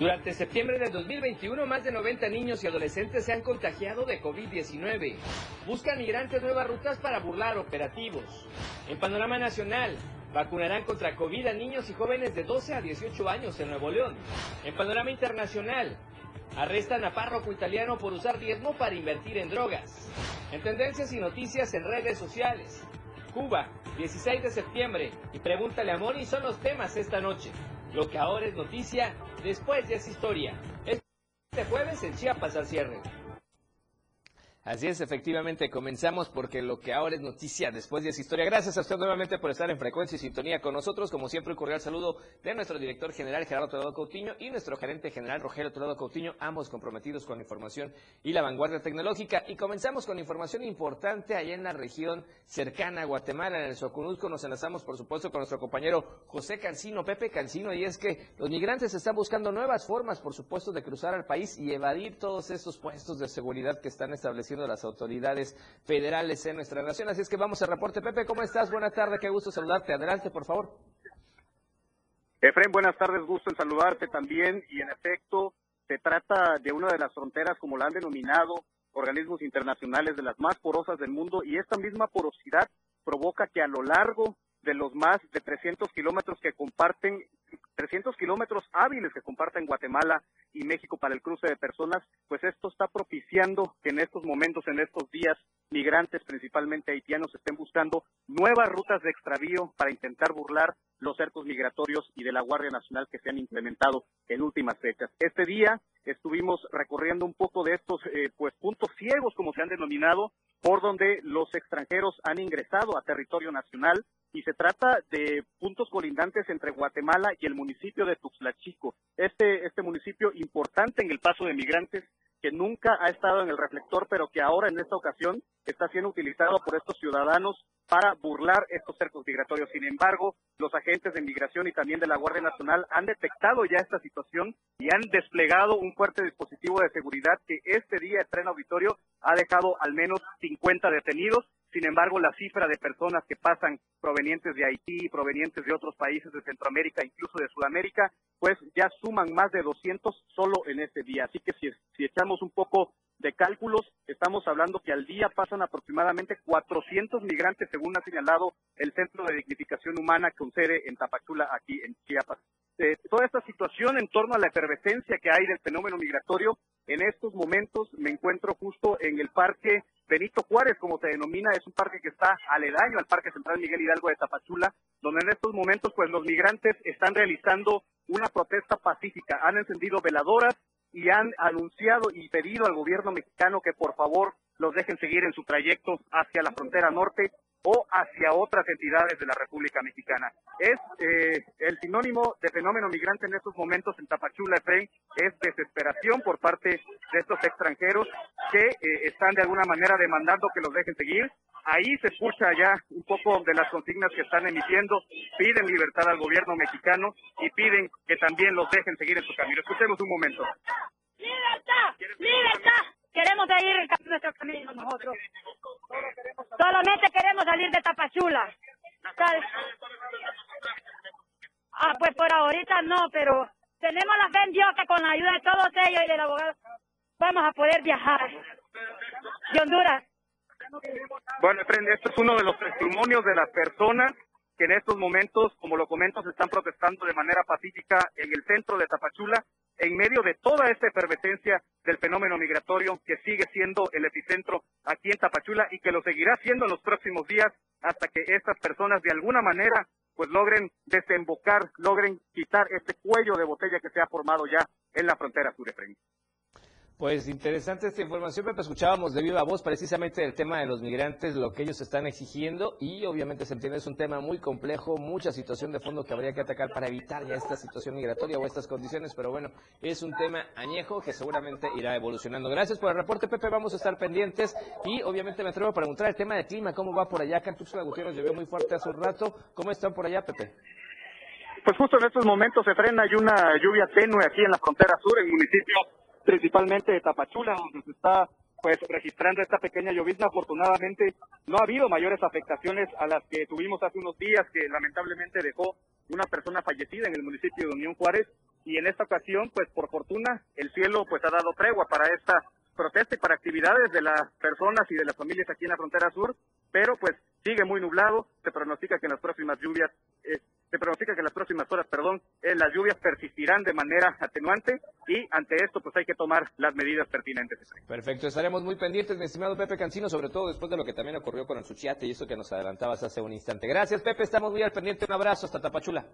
Durante septiembre de 2021, más de 90 niños y adolescentes se han contagiado de COVID-19. Buscan migrantes nuevas rutas para burlar operativos. En panorama nacional, vacunarán contra COVID a niños y jóvenes de 12 a 18 años en Nuevo León. En panorama internacional, arrestan a párroco italiano por usar diezmo para invertir en drogas. En tendencias y noticias en redes sociales. Cuba, 16 de septiembre, y pregúntale a Moni son los temas esta noche. Lo que ahora es noticia, después ya es historia. Este jueves en Chiapas al cierre. Así es, efectivamente, comenzamos porque lo que ahora es noticia después de esa historia. Gracias a usted nuevamente por estar en frecuencia y sintonía con nosotros. Como siempre, un cordial saludo de nuestro director general Gerardo Toledo Coutinho y nuestro gerente general Rogelio Toledo Coutinho, ambos comprometidos con la información y la vanguardia tecnológica. Y comenzamos con información importante allá en la región cercana a Guatemala, en el Soconusco. Nos enlazamos, por supuesto, con nuestro compañero José Cancino, Pepe Cancino, y es que los migrantes están buscando nuevas formas, por supuesto, de cruzar al país y evadir todos estos puestos de seguridad que están establecidos las autoridades federales en nuestra nación. Así es que vamos al reporte. Pepe, ¿cómo estás? Buenas tardes, qué gusto saludarte. Adelante, por favor. Efren, buenas tardes, gusto en saludarte también. Y en efecto, se trata de una de las fronteras, como la han denominado organismos internacionales, de las más porosas del mundo. Y esta misma porosidad provoca que a lo largo de los más de 300 kilómetros que comparten 300 kilómetros hábiles que comparten Guatemala y México para el cruce de personas, pues esto está propiciando que en estos momentos, en estos días, migrantes, principalmente haitianos, estén buscando nuevas rutas de extravío para intentar burlar los cercos migratorios y de la Guardia Nacional que se han implementado en últimas fechas. Este día estuvimos recorriendo un poco de estos eh, pues puntos ciegos, como se han denominado, por donde los extranjeros han ingresado a territorio nacional y se trata de puntos colindantes entre Guatemala y el municipio de Tuxtla Chico. Este, este municipio importante en el paso de migrantes que nunca ha estado en el reflector, pero que ahora en esta ocasión está siendo utilizado por estos ciudadanos para burlar estos cercos migratorios. Sin embargo, los agentes de migración y también de la Guardia Nacional han detectado ya esta situación y han desplegado un fuerte dispositivo de seguridad que este día, en auditorio, ha dejado al menos 50 detenidos sin embargo, la cifra de personas que pasan provenientes de Haití, provenientes de otros países de Centroamérica, incluso de Sudamérica, pues ya suman más de 200 solo en este día. Así que si, si echamos un poco de cálculos, estamos hablando que al día pasan aproximadamente 400 migrantes, según ha señalado el Centro de Dignificación Humana con sede en Tapachula, aquí en Chiapas. Eh, toda esta situación en torno a la efervescencia que hay del fenómeno migratorio, en estos momentos me encuentro justo en el Parque Benito Juárez, como se denomina, es un parque que está aledaño al Parque Central Miguel Hidalgo de Tapachula, donde en estos momentos pues los migrantes están realizando una protesta pacífica, han encendido veladoras y han anunciado y pedido al gobierno mexicano que por favor los dejen seguir en su trayecto hacia la frontera norte o hacia otras entidades de la República Mexicana. Es eh, el sinónimo de fenómeno migrante en estos momentos en Tapachula, Efraín, es desesperación por parte de estos extranjeros que eh, están de alguna manera demandando que los dejen seguir. Ahí se escucha ya un poco de las consignas que están emitiendo, piden libertad al gobierno mexicano y piden que también los dejen seguir en su camino. Escuchemos un momento. ¡Libertad! ¡Libertad! Queremos seguir nuestro camino nosotros. Solamente queremos salir de Tapachula. Ah, pues por ahorita no, pero tenemos la fe en Dios que con la ayuda de todos ellos y del abogado vamos a poder viajar. De Honduras. Bueno, esto es uno de los testimonios de las personas que en estos momentos, como lo comento, se están protestando de manera pacífica en el centro de Tapachula en medio de toda esta efervescencia del fenómeno migratorio que sigue siendo el epicentro aquí en Tapachula y que lo seguirá siendo en los próximos días hasta que estas personas de alguna manera pues logren desembocar, logren quitar este cuello de botella que se ha formado ya en la frontera sur pues interesante esta información, Pepe. Escuchábamos de viva voz precisamente el tema de los migrantes, lo que ellos están exigiendo y obviamente se entiende es un tema muy complejo, mucha situación de fondo que habría que atacar para evitar ya esta situación migratoria o estas condiciones, pero bueno, es un tema añejo que seguramente irá evolucionando. Gracias por el reporte, Pepe. Vamos a estar pendientes y obviamente me atrevo a preguntar el tema del clima, ¿cómo va por allá? Acá en llovió muy fuerte hace un rato. ¿Cómo están por allá, Pepe? Pues justo en estos momentos se frena, hay una lluvia tenue aquí en la frontera sur, en el municipio principalmente de Tapachula, donde se está pues registrando esta pequeña llovizna. Afortunadamente no ha habido mayores afectaciones a las que tuvimos hace unos días, que lamentablemente dejó una persona fallecida en el municipio de Unión Juárez. Y en esta ocasión, pues por fortuna, el cielo pues ha dado tregua para esta protesta y para actividades de las personas y de las familias aquí en la frontera sur, pero pues sigue muy nublado, se pronostica que en las próximas lluvias eh, se pronostica que en las próximas horas, perdón, eh, las lluvias persistirán de manera atenuante y ante esto pues hay que tomar las medidas pertinentes. Perfecto, estaremos muy pendientes, mi estimado Pepe Cancino, sobre todo después de lo que también ocurrió con el Suchiate y eso que nos adelantabas hace un instante. Gracias, Pepe, estamos muy al pendiente. Un abrazo hasta Tapachula.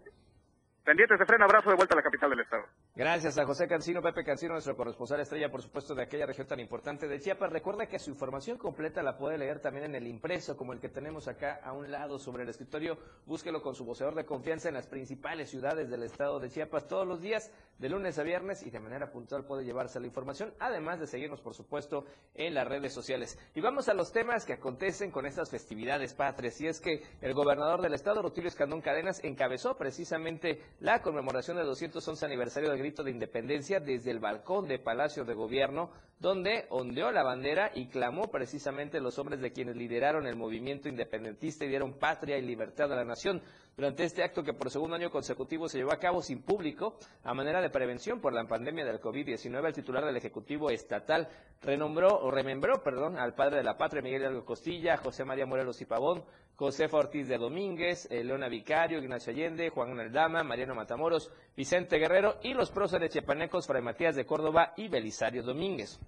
Pendientes de freno, abrazo de vuelta a la capital del estado. Gracias a José Cancino, Pepe Cancino, nuestro corresponsal estrella, por supuesto, de aquella región tan importante de Chiapas. Recuerda que su información completa la puede leer también en el impreso, como el que tenemos acá a un lado sobre el escritorio. Búsquelo con su voceador de confianza en las principales ciudades del estado de Chiapas todos los días, de lunes a viernes, y de manera puntual puede llevarse la información, además de seguirnos, por supuesto, en las redes sociales. Y vamos a los temas que acontecen con estas festividades patrias. Y es que el gobernador del estado, Rutilio Escandón Cadenas, encabezó precisamente la conmemoración del 211 aniversario del grito de independencia desde el balcón de Palacio de Gobierno, donde ondeó la bandera y clamó precisamente los hombres de quienes lideraron el movimiento independentista y dieron patria y libertad a la nación. Durante este acto que por segundo año consecutivo se llevó a cabo sin público, a manera de prevención por la pandemia del COVID-19, el titular del Ejecutivo Estatal renombró o remembró, perdón, al padre de la patria, Miguel Hidalgo Costilla, José María Morelos y Pavón, Josefa Ortiz de Domínguez, Leona Vicario, Ignacio Allende, Juan Aldama, Mariano Matamoros, Vicente Guerrero y los próceres chiapanecos Fray Matías de Córdoba y Belisario Domínguez.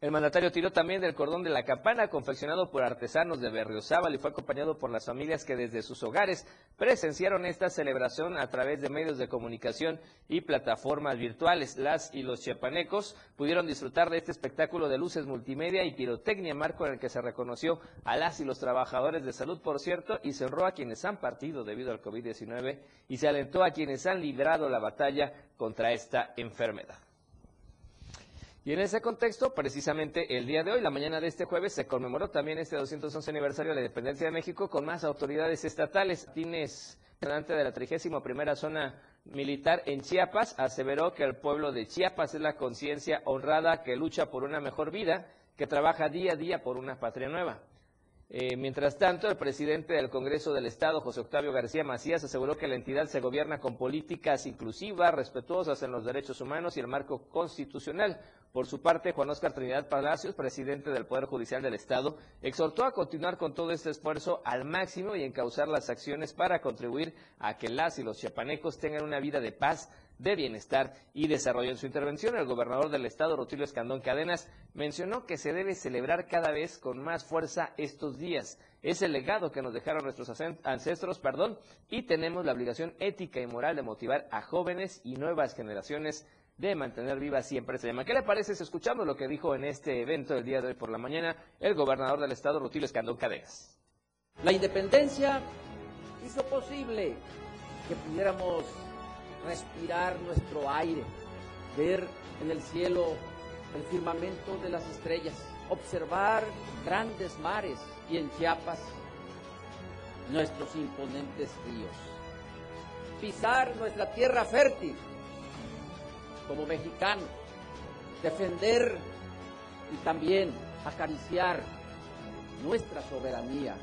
El mandatario tiró también del cordón de la campana confeccionado por artesanos de Berriozábal y fue acompañado por las familias que desde sus hogares presenciaron esta celebración a través de medios de comunicación y plataformas virtuales. Las y los chiapanecos pudieron disfrutar de este espectáculo de luces multimedia y pirotecnia, marco en el que se reconoció a las y los trabajadores de salud, por cierto, y se honró a quienes han partido debido al COVID-19 y se alentó a quienes han librado la batalla contra esta enfermedad. Y en ese contexto, precisamente el día de hoy, la mañana de este jueves, se conmemoró también este 211 aniversario de la independencia de México con más autoridades estatales. Tines, delante de la 31 zona militar en Chiapas, aseveró que el pueblo de Chiapas es la conciencia honrada que lucha por una mejor vida, que trabaja día a día por una patria nueva. Eh, mientras tanto, el presidente del Congreso del Estado, José Octavio García Macías, aseguró que la entidad se gobierna con políticas inclusivas, respetuosas en los derechos humanos y el marco constitucional. Por su parte, Juan Oscar Trinidad Palacios, presidente del Poder Judicial del Estado, exhortó a continuar con todo este esfuerzo al máximo y encauzar las acciones para contribuir a que las y los chiapanecos tengan una vida de paz, de bienestar y desarrollo. En su intervención, el gobernador del estado, Rutilio Escandón Cadenas, mencionó que se debe celebrar cada vez con más fuerza estos días. Es el legado que nos dejaron nuestros ancestros, perdón, y tenemos la obligación ética y moral de motivar a jóvenes y nuevas generaciones de mantener viva siempre se llama. ¿Qué le parece si escuchamos lo que dijo en este evento el día de hoy por la mañana el gobernador del estado, Rutilio Escandón Cadenas? La independencia hizo posible que pudiéramos respirar nuestro aire, ver en el cielo el firmamento de las estrellas, observar grandes mares y en Chiapas nuestros imponentes ríos, pisar nuestra tierra fértil como mexicano, defender y también acariciar nuestra soberanía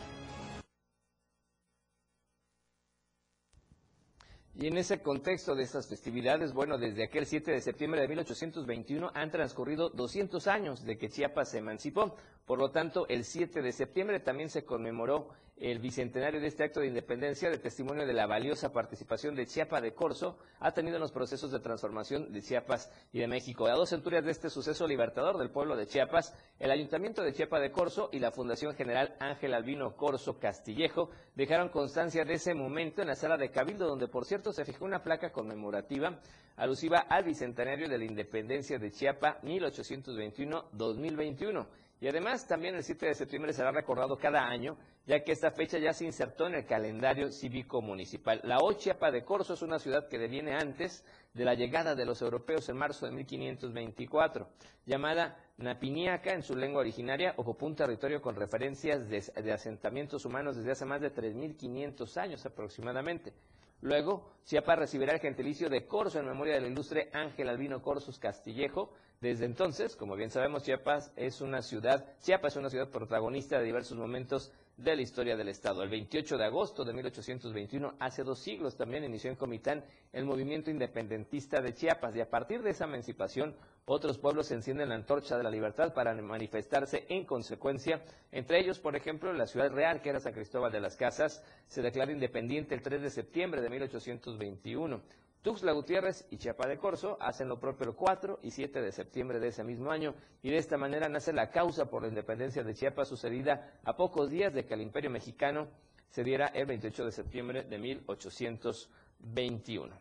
Y en ese contexto de estas festividades, bueno, desde aquel 7 de septiembre de 1821 han transcurrido 200 años de que Chiapas se emancipó. Por lo tanto, el 7 de septiembre también se conmemoró el bicentenario de este acto de independencia, de testimonio de la valiosa participación de Chiapas de Corso, ha tenido en los procesos de transformación de Chiapas y de México. A dos centurias de este suceso libertador del pueblo de Chiapas, el Ayuntamiento de Chiapas de Corso y la Fundación General Ángel Albino Corso Castillejo dejaron constancia de ese momento en la sala de Cabildo, donde por cierto se fijó una placa conmemorativa alusiva al bicentenario de la independencia de Chiapas 1821-2021. Y además también el 7 de septiembre será recordado cada año, ya que esta fecha ya se insertó en el calendario cívico municipal. La Ochiapa de Corso es una ciudad que deviene antes de la llegada de los europeos en marzo de 1524. Llamada Napiniaca en su lengua originaria, ocupó un territorio con referencias de, asentamientos humanos desde hace más de 3.500 años aproximadamente. Luego, Chiapas recibirá el gentilicio de Corso en memoria del ilustre Ángel Albino Corsos Castillejo. Desde entonces, como bien sabemos, Chiapas es una ciudad, Chiapas es una ciudad protagonista de diversos momentos de la historia del Estado. El 28 de agosto de 1821, hace dos siglos, también inició en Comitán el movimiento independentista de Chiapas y a partir de esa emancipación otros pueblos encienden la antorcha de la libertad para manifestarse en consecuencia. Entre ellos, por ejemplo, la ciudad real, que era San Cristóbal de las Casas, se declara independiente el 3 de septiembre de 1821. Tuxtla Gutiérrez y Chiapa de Corzo hacen lo propio el 4 y 7 de septiembre de ese mismo año y de esta manera nace la causa por la independencia de Chiapas sucedida a pocos días de que el imperio mexicano se diera el 28 de septiembre de 1821.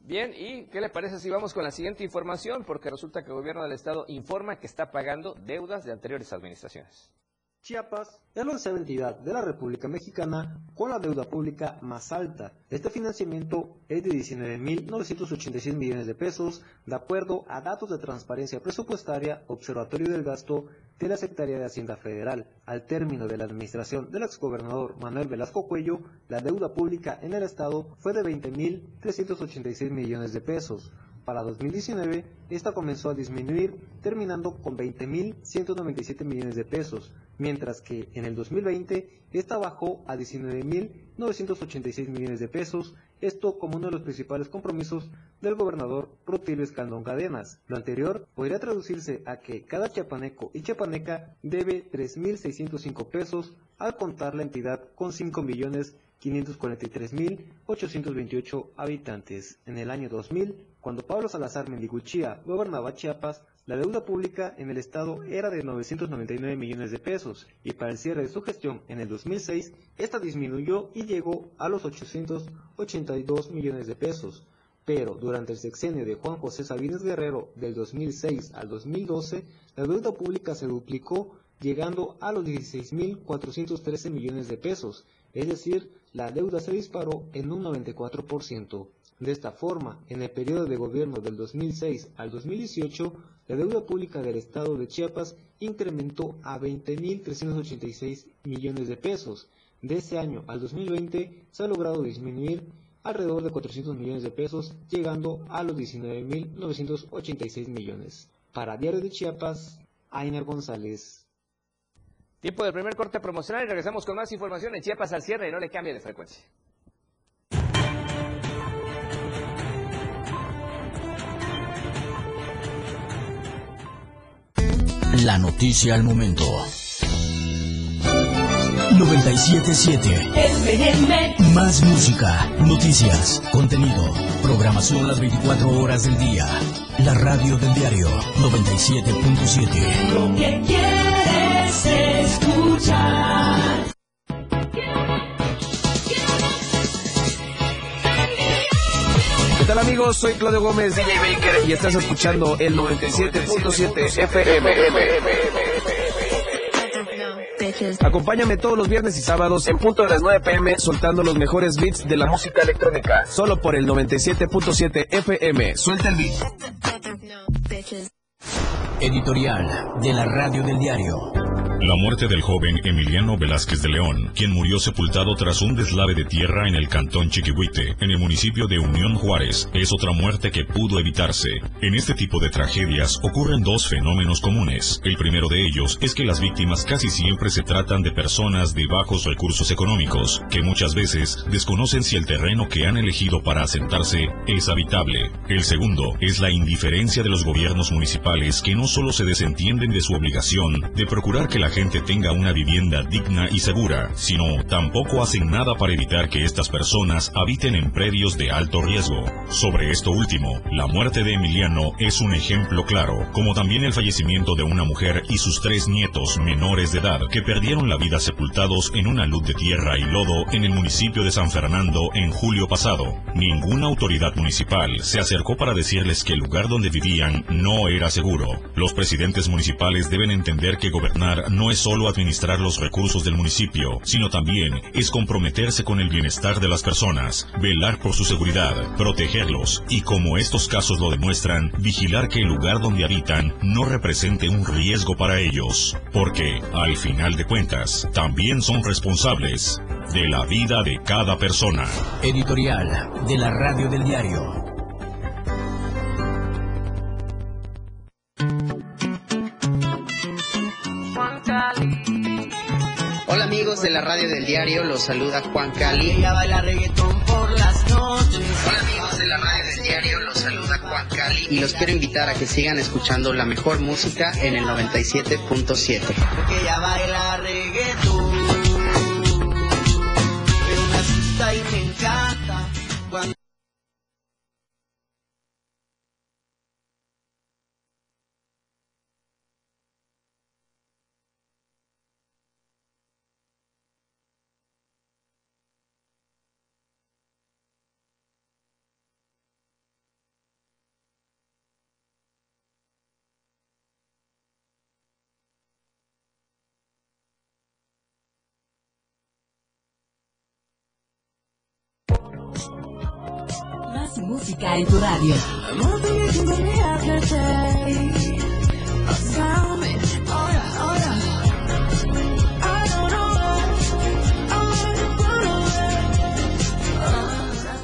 Bien, ¿y qué le parece si vamos con la siguiente información? Porque resulta que el gobierno del estado informa que está pagando deudas de anteriores administraciones. Chiapas es la onceava entidad de la República Mexicana con la deuda pública más alta. Este financiamiento es de 19.986 millones de pesos, de acuerdo a datos de transparencia presupuestaria, Observatorio del Gasto de la Secretaría de Hacienda Federal. Al término de la administración del exgobernador Manuel Velasco Cuello, la deuda pública en el Estado fue de 20.386 millones de pesos. Para 2019, esta comenzó a disminuir, terminando con 20.197 millones de pesos, mientras que en el 2020 esta bajó a 19.986 millones de pesos, esto como uno de los principales compromisos del gobernador Rutilio Escandón Cadenas. Lo anterior podría traducirse a que cada chiapaneco y chiapaneca debe 3.605 pesos al contar la entidad con 5 millones 543.828 habitantes. En el año 2000, cuando Pablo Salazar Mendiguchía gobernaba Chiapas, la deuda pública en el estado era de 999 millones de pesos y para el cierre de su gestión en el 2006, esta disminuyó y llegó a los 882 millones de pesos. Pero durante el sexenio de Juan José Sabines Guerrero del 2006 al 2012, la deuda pública se duplicó llegando a los 16.413 millones de pesos, es decir, la deuda se disparó en un 94%. De esta forma, en el periodo de gobierno del 2006 al 2018, la deuda pública del Estado de Chiapas incrementó a 20.386 millones de pesos. De ese año al 2020 se ha logrado disminuir alrededor de 400 millones de pesos, llegando a los 19.986 millones. Para Diario de Chiapas, Ainer González. Tiempo del primer corte promocional y regresamos con más información en Chiapas al cierre y no le cambie de frecuencia. La noticia al momento. 977 Más música, noticias, contenido, programación las 24 horas del día. La radio del diario 97.7. Lo que quieres escuchar. Tal amigos? Soy Claudio Gómez, DJ Baker, y estás escuchando el 97.7 FM. Acompáñame todos los viernes y sábados en punto de las 9 pm soltando los mejores beats de la música electrónica. Solo por el 97.7 FM. Suelta el beat. Editorial de la radio del diario. La muerte del joven Emiliano Velázquez de León, quien murió sepultado tras un deslave de tierra en el cantón Chiquihuite, en el municipio de Unión Juárez, es otra muerte que pudo evitarse. En este tipo de tragedias ocurren dos fenómenos comunes. El primero de ellos es que las víctimas casi siempre se tratan de personas de bajos recursos económicos, que muchas veces desconocen si el terreno que han elegido para asentarse es habitable. El segundo es la indiferencia de los gobiernos municipales que no solo se desentienden de su obligación de procurar que la gente tenga una vivienda digna y segura, sino tampoco hacen nada para evitar que estas personas habiten en predios de alto riesgo. Sobre esto último, la muerte de Emiliano es un ejemplo claro, como también el fallecimiento de una mujer y sus tres nietos menores de edad que perdieron la vida sepultados en una luz de tierra y lodo en el municipio de San Fernando en julio pasado. Ninguna autoridad municipal se acercó para decirles que el lugar donde vivían no era seguro. Los presidentes municipales deben entender que gobernar no es solo administrar los recursos del municipio, sino también es comprometerse con el bienestar de las personas, velar por su seguridad, protegerlos y, como estos casos lo demuestran, vigilar que el lugar donde habitan no represente un riesgo para ellos, porque, al final de cuentas, también son responsables de la vida de cada persona. Editorial de la Radio del Diario. La radio del diario, los saluda Juan Cali. Ella baila reggaetón por las noches. Hola amigos de la radio del diario, los saluda Juan Cali. Y los quiero invitar a que sigan escuchando la mejor música en el 97.7. Porque ella baila reggaetón. Música en tu radio.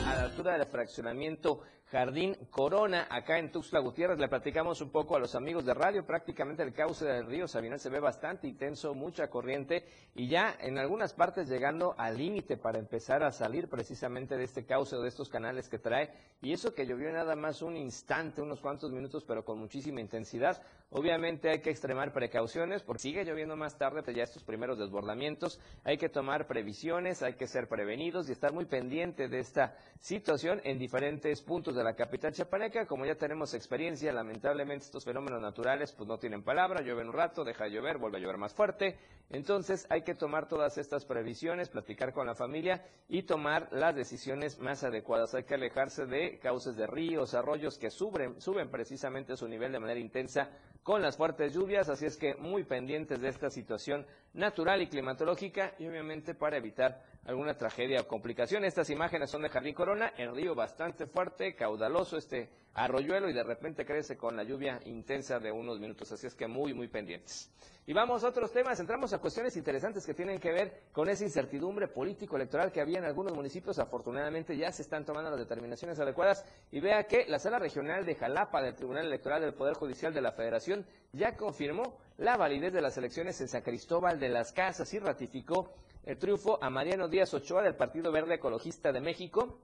a la altura del fraccionamiento Jardín Corona, acá en Tuxtla Gutiérrez. Le platicamos un poco a los amigos de radio. Prácticamente el cauce del río Sabinal se ve bastante intenso, mucha corriente y ya en algunas partes llegando al límite para empezar a salir precisamente de este cauce o de estos canales que trae. Y eso que llovió nada más un instante, unos cuantos minutos, pero con muchísima intensidad. Obviamente hay que extremar precauciones porque sigue lloviendo más tarde, pues ya estos primeros desbordamientos. Hay que tomar previsiones, hay que ser prevenidos y estar muy pendiente de esta situación en diferentes puntos de la capital chapaneca. Como ya tenemos experiencia, lamentablemente estos fenómenos naturales pues no tienen palabra, llueven un rato, deja de llover, vuelve a llover más fuerte. Entonces hay que tomar todas estas previsiones, platicar con la familia y tomar las decisiones más adecuadas. Hay que alejarse de cauces de ríos, arroyos que suben, suben precisamente su nivel de manera intensa con las fuertes lluvias, así es que muy pendientes de esta situación natural y climatológica y obviamente para evitar alguna tragedia o complicación. Estas imágenes son de Jardín Corona, el río bastante fuerte, caudaloso este arroyuelo y de repente crece con la lluvia intensa de unos minutos, así es que muy, muy pendientes. Y vamos a otros temas, entramos a cuestiones interesantes que tienen que ver con esa incertidumbre político-electoral que había en algunos municipios. Afortunadamente ya se están tomando las determinaciones adecuadas y vea que la Sala Regional de Jalapa del Tribunal Electoral del Poder Judicial de la Federación ya confirmó la validez de las elecciones en San Cristóbal de las Casas y ratificó el triunfo a Mariano Díaz Ochoa del Partido Verde Ecologista de México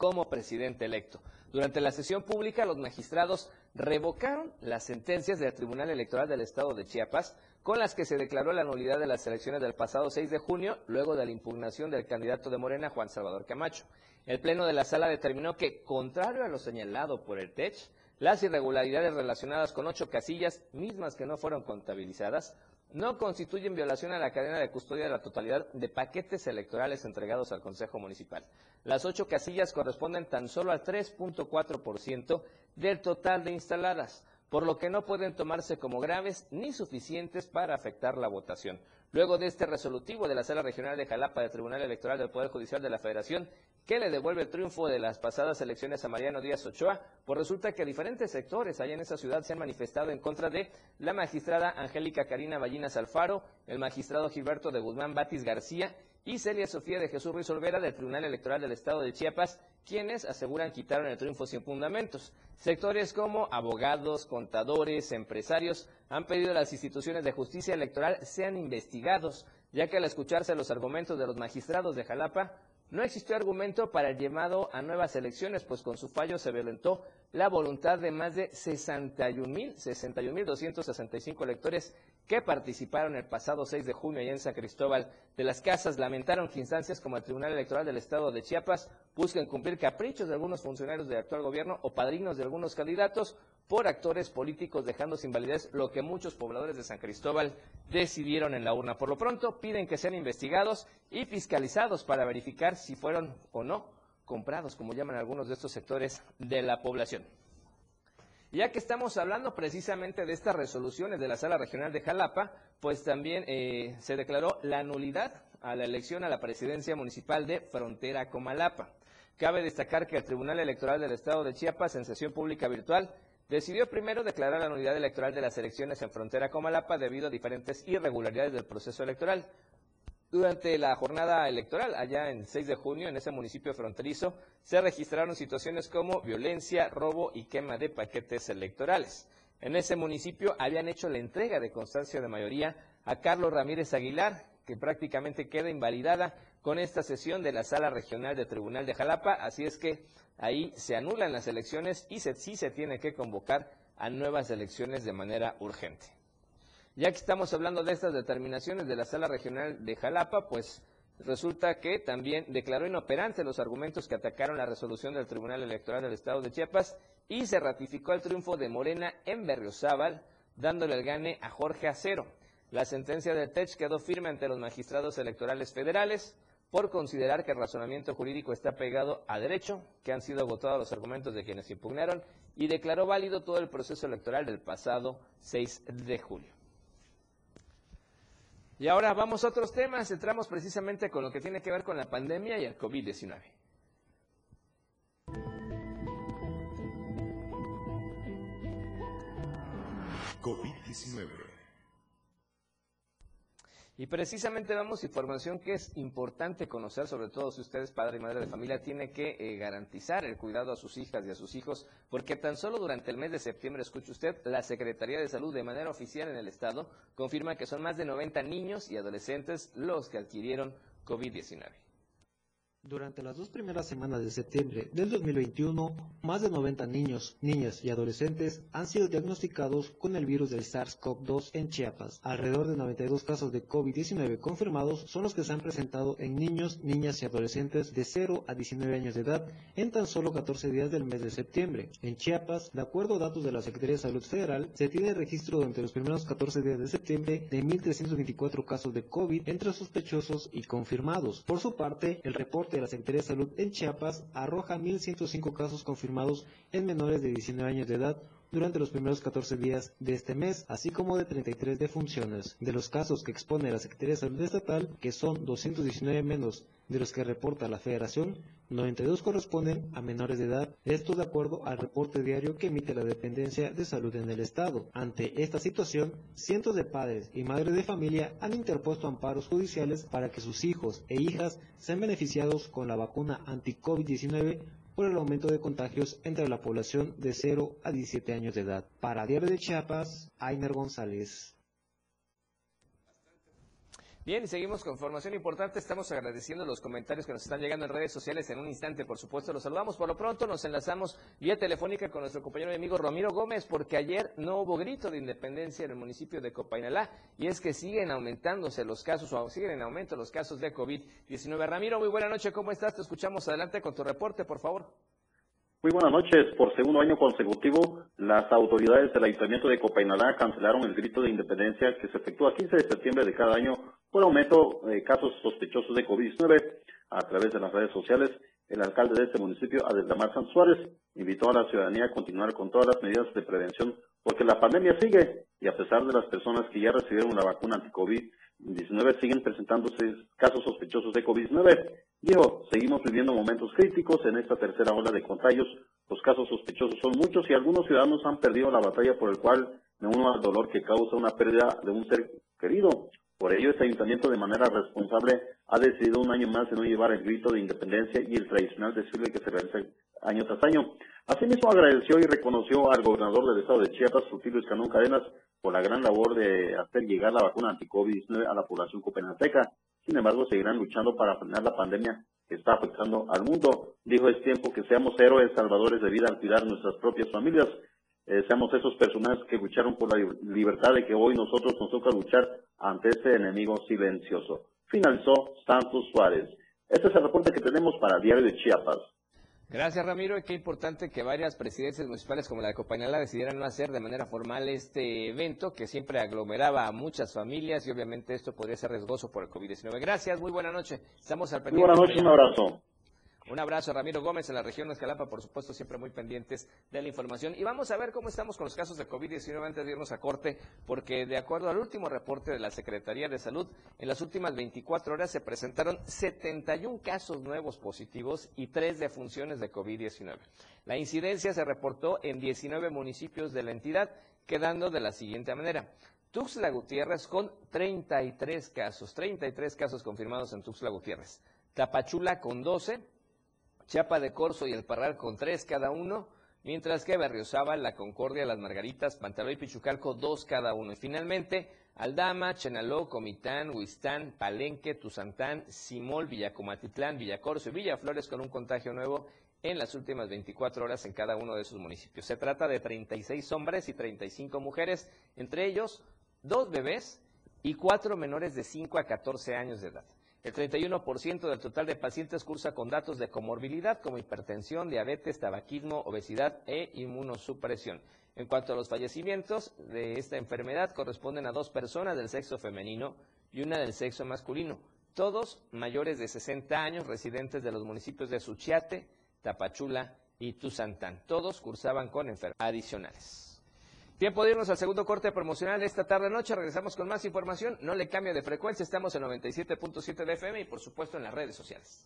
como presidente electo. Durante la sesión pública, los magistrados revocaron las sentencias del Tribunal Electoral del Estado de Chiapas, con las que se declaró la nulidad de las elecciones del pasado 6 de junio, luego de la impugnación del candidato de Morena, Juan Salvador Camacho. El Pleno de la Sala determinó que, contrario a lo señalado por el TECH, las irregularidades relacionadas con ocho casillas, mismas que no fueron contabilizadas, no constituyen violación a la cadena de custodia de la totalidad de paquetes electorales entregados al Consejo Municipal. Las ocho casillas corresponden tan solo al 3.4% del total de instaladas, por lo que no pueden tomarse como graves ni suficientes para afectar la votación. Luego de este resolutivo de la Sala Regional de Jalapa del Tribunal Electoral del Poder Judicial de la Federación, que le devuelve el triunfo de las pasadas elecciones a Mariano Díaz Ochoa, pues resulta que diferentes sectores allá en esa ciudad se han manifestado en contra de la magistrada Angélica Karina Ballinas Alfaro, el magistrado Gilberto de Guzmán Batis García y Celia Sofía de Jesús Ruiz Olvera del Tribunal Electoral del Estado de Chiapas, quienes aseguran quitaron el triunfo sin fundamentos. Sectores como abogados, contadores, empresarios han pedido a las instituciones de justicia electoral sean investigados, ya que al escucharse los argumentos de los magistrados de Jalapa, no existió argumento para el llamado a nuevas elecciones, pues con su fallo se violentó la voluntad de más de 61.000, 61.265 electores que participaron el pasado 6 de junio allá en San Cristóbal de las Casas. Lamentaron que instancias como el Tribunal Electoral del Estado de Chiapas busquen cumplir caprichos de algunos funcionarios del actual gobierno o padrinos de algunos candidatos por actores políticos, dejando sin validez lo que muchos pobladores de San Cristóbal decidieron en la urna. Por lo pronto, piden que sean investigados y fiscalizados para verificar si fueron o no comprados, como llaman algunos de estos sectores de la población. Ya que estamos hablando precisamente de estas resoluciones de la Sala Regional de Jalapa, pues también eh, se declaró la nulidad a la elección a la presidencia municipal de Frontera Comalapa. Cabe destacar que el Tribunal Electoral del Estado de Chiapas, en sesión pública virtual, decidió primero declarar la nulidad electoral de las elecciones en Frontera Comalapa debido a diferentes irregularidades del proceso electoral. Durante la jornada electoral, allá en 6 de junio, en ese municipio fronterizo, se registraron situaciones como violencia, robo y quema de paquetes electorales. En ese municipio habían hecho la entrega de constancia de mayoría a Carlos Ramírez Aguilar, que prácticamente queda invalidada con esta sesión de la Sala Regional de Tribunal de Jalapa, así es que ahí se anulan las elecciones y se, sí se tiene que convocar a nuevas elecciones de manera urgente. Ya que estamos hablando de estas determinaciones de la Sala Regional de Jalapa, pues resulta que también declaró inoperante los argumentos que atacaron la resolución del Tribunal Electoral del Estado de Chiapas y se ratificó el triunfo de Morena en Berriozábal, dándole el gane a Jorge Acero. La sentencia del TECH quedó firme ante los magistrados electorales federales por considerar que el razonamiento jurídico está pegado a derecho, que han sido agotados los argumentos de quienes impugnaron y declaró válido todo el proceso electoral del pasado 6 de julio. Y ahora vamos a otros temas. Entramos precisamente con lo que tiene que ver con la pandemia y el COVID-19. COVID-19. Y precisamente damos información que es importante conocer, sobre todo si usted es padre y madre de familia, tiene que eh, garantizar el cuidado a sus hijas y a sus hijos, porque tan solo durante el mes de septiembre, escuche usted, la Secretaría de Salud de manera oficial en el Estado confirma que son más de 90 niños y adolescentes los que adquirieron COVID-19. Durante las dos primeras semanas de septiembre del 2021, más de 90 niños, niñas y adolescentes han sido diagnosticados con el virus del SARS-CoV-2 en Chiapas. Alrededor de 92 casos de COVID-19 confirmados son los que se han presentado en niños, niñas y adolescentes de 0 a 19 años de edad en tan solo 14 días del mes de septiembre. En Chiapas, de acuerdo a datos de la Secretaría de Salud Federal, se tiene registro durante los primeros 14 días de septiembre de 1.324 casos de COVID entre sospechosos y confirmados. Por su parte, el reporte de la Secretaría de Salud en Chiapas arroja 1.105 casos confirmados en menores de 19 años de edad durante los primeros 14 días de este mes, así como de 33 defunciones. De los casos que expone la Secretaría de Salud Estatal, que son 219 menos de los que reporta la Federación, 92 corresponden a menores de edad, esto de acuerdo al reporte diario que emite la Dependencia de Salud en el Estado. Ante esta situación, cientos de padres y madres de familia han interpuesto amparos judiciales para que sus hijos e hijas sean beneficiados con la vacuna anti-COVID-19 por el aumento de contagios entre la población de 0 a 17 años de edad. Para Diario de Chiapas, Ainer González. Bien, y seguimos con información importante. Estamos agradeciendo los comentarios que nos están llegando en redes sociales. En un instante, por supuesto, los saludamos. Por lo pronto, nos enlazamos vía telefónica con nuestro compañero y amigo Ramiro Gómez, porque ayer no hubo grito de independencia en el municipio de Copainalá. Y es que siguen aumentándose los casos, o siguen en aumento los casos de COVID-19. Ramiro, muy buena noche. ¿Cómo estás? Te escuchamos adelante con tu reporte, por favor. Muy buenas noches. Por segundo año consecutivo, las autoridades del Ayuntamiento de Copainalá cancelaron el grito de independencia que se efectúa 15 de septiembre de cada año por aumento de casos sospechosos de COVID-19. A través de las redes sociales, el alcalde de este municipio, Adeldamar San Suárez, invitó a la ciudadanía a continuar con todas las medidas de prevención porque la pandemia sigue y a pesar de las personas que ya recibieron la vacuna anti-COVID-19 siguen presentándose casos sospechosos de COVID-19. Dijo, seguimos viviendo momentos críticos en esta tercera ola de contagios. Los casos sospechosos son muchos y algunos ciudadanos han perdido la batalla por el cual me uno al dolor que causa una pérdida de un ser querido. Por ello, este ayuntamiento de manera responsable ha decidido un año más de no llevar el grito de independencia y el tradicional desfile que se realiza año tras año. Asimismo, agradeció y reconoció al gobernador del estado de Chiapas, Rutilio Escanón Cadenas, por la gran labor de hacer llegar la vacuna anti-COVID-19 a la población copenateca. Sin embargo, seguirán luchando para frenar la pandemia que está afectando al mundo. Dijo, es tiempo que seamos héroes salvadores de vida al cuidar nuestras propias familias. Eh, seamos esos personajes que lucharon por la libertad de que hoy nosotros nos toca luchar ante este enemigo silencioso. Finalizó Santos Suárez. Este es el reporte que tenemos para Diario de Chiapas. Gracias, Ramiro. Y qué importante que varias presidencias municipales como la de Copainala decidieran no hacer de manera formal este evento que siempre aglomeraba a muchas familias y obviamente esto podría ser riesgoso por el COVID-19. Gracias, muy buena noche. Estamos al pendiente. Muy buena noche, un abrazo. Un abrazo a Ramiro Gómez en la región de Escalapa, por supuesto, siempre muy pendientes de la información. Y vamos a ver cómo estamos con los casos de COVID-19 antes de irnos a corte, porque de acuerdo al último reporte de la Secretaría de Salud, en las últimas 24 horas se presentaron 71 casos nuevos positivos y 3 defunciones de COVID-19. La incidencia se reportó en 19 municipios de la entidad, quedando de la siguiente manera. Tuxtla Gutiérrez con 33 casos, 33 casos confirmados en Tuxtla Gutiérrez. Tapachula con 12, Chiapa de Corzo y El Parral con 3 cada uno, mientras que Berriozábal, La Concordia, Las Margaritas, Pantaló y Pichucalco 2 cada uno. Y finalmente, Aldama, Chenaló, Comitán, Huistán, Palenque, Tuzantán, Simol, Villacomatitlán, Villacorso y Villaflores con un contagio nuevo en las últimas 24 horas en cada uno de esos municipios. Se trata de 36 hombres y 35 mujeres, entre ellos dos bebés y cuatro menores de 5 a 14 años de edad. El 31% del total de pacientes cursa con datos de comorbilidad como hipertensión, diabetes, tabaquismo, obesidad e inmunosupresión. En cuanto a los fallecimientos de esta enfermedad, corresponden a dos personas del sexo femenino y una del sexo masculino, todos mayores de 60 años, residentes de los municipios de Suchiate, Tapachula y Tuzantán. Todos cursaban con enfermedades adicionales. Tiempo de irnos al segundo corte promocional esta tarde-noche. Regresamos con más información. No le cambie de frecuencia. Estamos en 97.7 de FM y, por supuesto, en las redes sociales.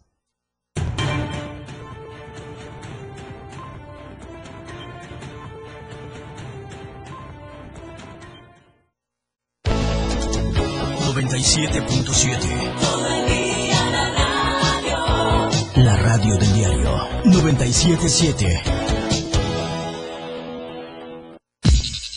La radio del diario 977.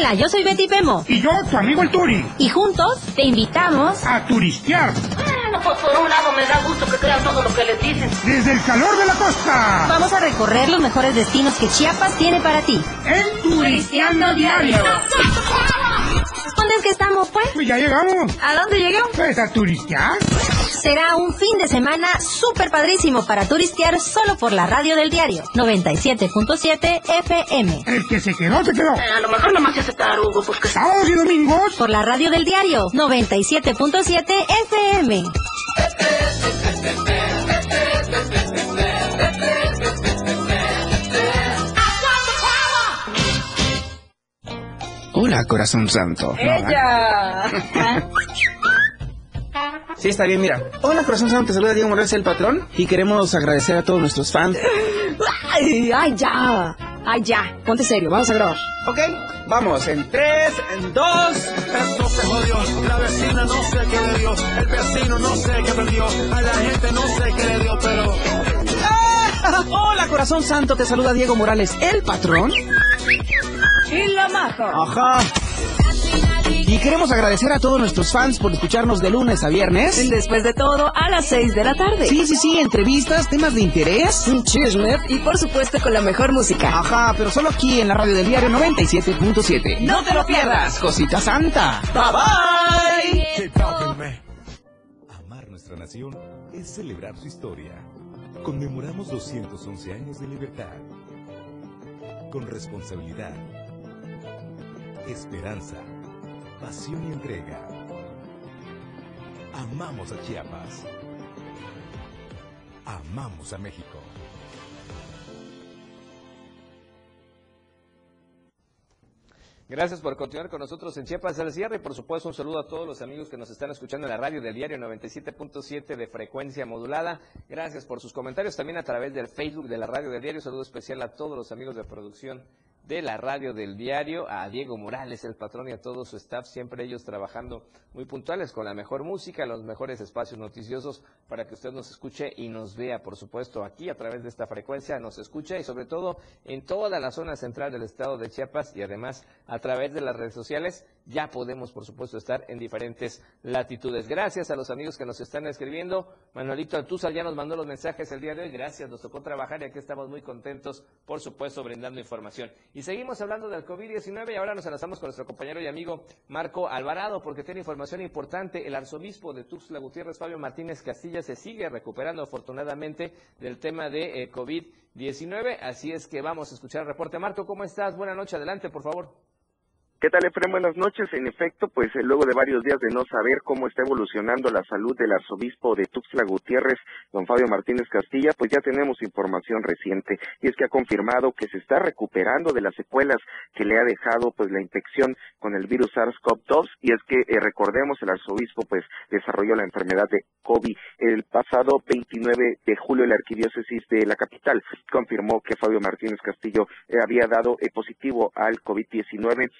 Hola, yo soy Betty Pemo. Y yo, tu amigo el Turi. Y juntos te invitamos a turistear. Bueno, pues por un lado me da gusto que crean todo lo que les dicen. Desde el calor de la costa. Vamos a recorrer los mejores destinos que Chiapas tiene para ti. El Turisteando Diario. ¿Dónde es que estamos, pues? Pues ya llegamos. ¿A dónde llegamos? Pues a turistear. Será un fin de semana súper padrísimo para turistear solo por la radio del diario 97.7 FM. El que se quedó, se quedó. Eh, a lo mejor nomás se hace tarugo, pues que Sábados y domingos. Por la radio del diario 97.7 FM. Hola, corazón santo. ¡Ella! Sí, está bien, mira. Hola, corazón santo, te saluda Diego Morales, el patrón. Y queremos agradecer a todos nuestros fans. Ay, ay, ya. Ay, ya. Ponte serio, vamos a grabar. Ok, vamos, en tres, en dos. Esto se jodió, la vecina no sé qué le dio, el vecino no sé qué perdió, a la gente no sé qué le dio, pero... ¡Ah! Hola, corazón santo, te saluda Diego Morales, el patrón. Y la maja. Ajá. Queremos agradecer a todos nuestros fans por escucharnos de lunes a viernes. Después de todo, a las 6 de la tarde. Sí, sí, sí, entrevistas, temas de interés. Un chisme y por supuesto con la mejor música. Ajá, pero solo aquí en la radio del diario 97.7. ¡No te lo pierdas! Cosita Santa. Bye bye. Amar nuestra nación es celebrar su historia. Conmemoramos 211 años de libertad. Con responsabilidad, esperanza, pasión y entrega. Amamos a Chiapas. Amamos a México. Gracias por continuar con nosotros en Chiapas al cierre y por supuesto un saludo a todos los amigos que nos están escuchando en la radio del diario 97.7 de frecuencia modulada. Gracias por sus comentarios también a través del Facebook de la radio del diario. Saludo especial a todos los amigos de producción de la radio del diario, a Diego Morales, el patrón y a todo su staff, siempre ellos trabajando muy puntuales con la mejor música, los mejores espacios noticiosos para que usted nos escuche y nos vea, por supuesto, aquí a través de esta frecuencia, nos escucha y sobre todo en toda la zona central del estado de Chiapas y además a través de las redes sociales ya podemos, por supuesto, estar en diferentes latitudes. Gracias a los amigos que nos están escribiendo. Manuelito Altúzar ya nos mandó los mensajes el día de hoy. Gracias, nos tocó trabajar y aquí estamos muy contentos, por supuesto, brindando información. Y seguimos hablando del COVID-19 y ahora nos enlazamos con nuestro compañero y amigo Marco Alvarado porque tiene información importante. El arzobispo de Tuxtla Gutiérrez, Fabio Martínez Castilla, se sigue recuperando afortunadamente del tema de eh, COVID-19. Así es que vamos a escuchar el reporte. Marco, ¿cómo estás? Buenas noches, adelante, por favor. ¿Qué tal, Efraín? Buenas noches. En efecto, pues eh, luego de varios días de no saber cómo está evolucionando la salud del arzobispo de Tuxtla Gutiérrez, don Fabio Martínez Castilla, pues ya tenemos información reciente y es que ha confirmado que se está recuperando de las secuelas que le ha dejado pues la infección con el virus SARS-CoV-2 y es que eh, recordemos el arzobispo pues desarrolló la enfermedad de COVID el pasado 29 de julio la arquidiócesis de la capital confirmó que Fabio Martínez Castillo eh, había dado positivo al COVID-19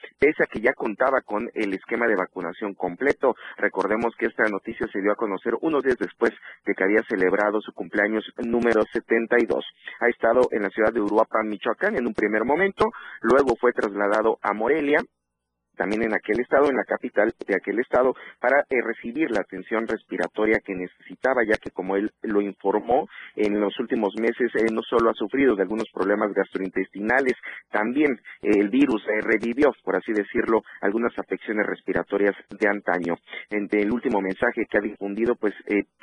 que ya contaba con el esquema de vacunación completo. Recordemos que esta noticia se dio a conocer unos días después de que había celebrado su cumpleaños número 72. Ha estado en la ciudad de Uruapan, Michoacán, en un primer momento, luego fue trasladado a Morelia, también en aquel estado, en la capital de aquel estado, para eh, recibir la atención respiratoria que necesitaba, ya que como él lo informó, en los últimos meses eh, no solo ha sufrido de algunos problemas gastrointestinales, también eh, el virus revivió, por así decirlo, algunas afecciones respiratorias de antaño. En el último mensaje que ha difundido, pues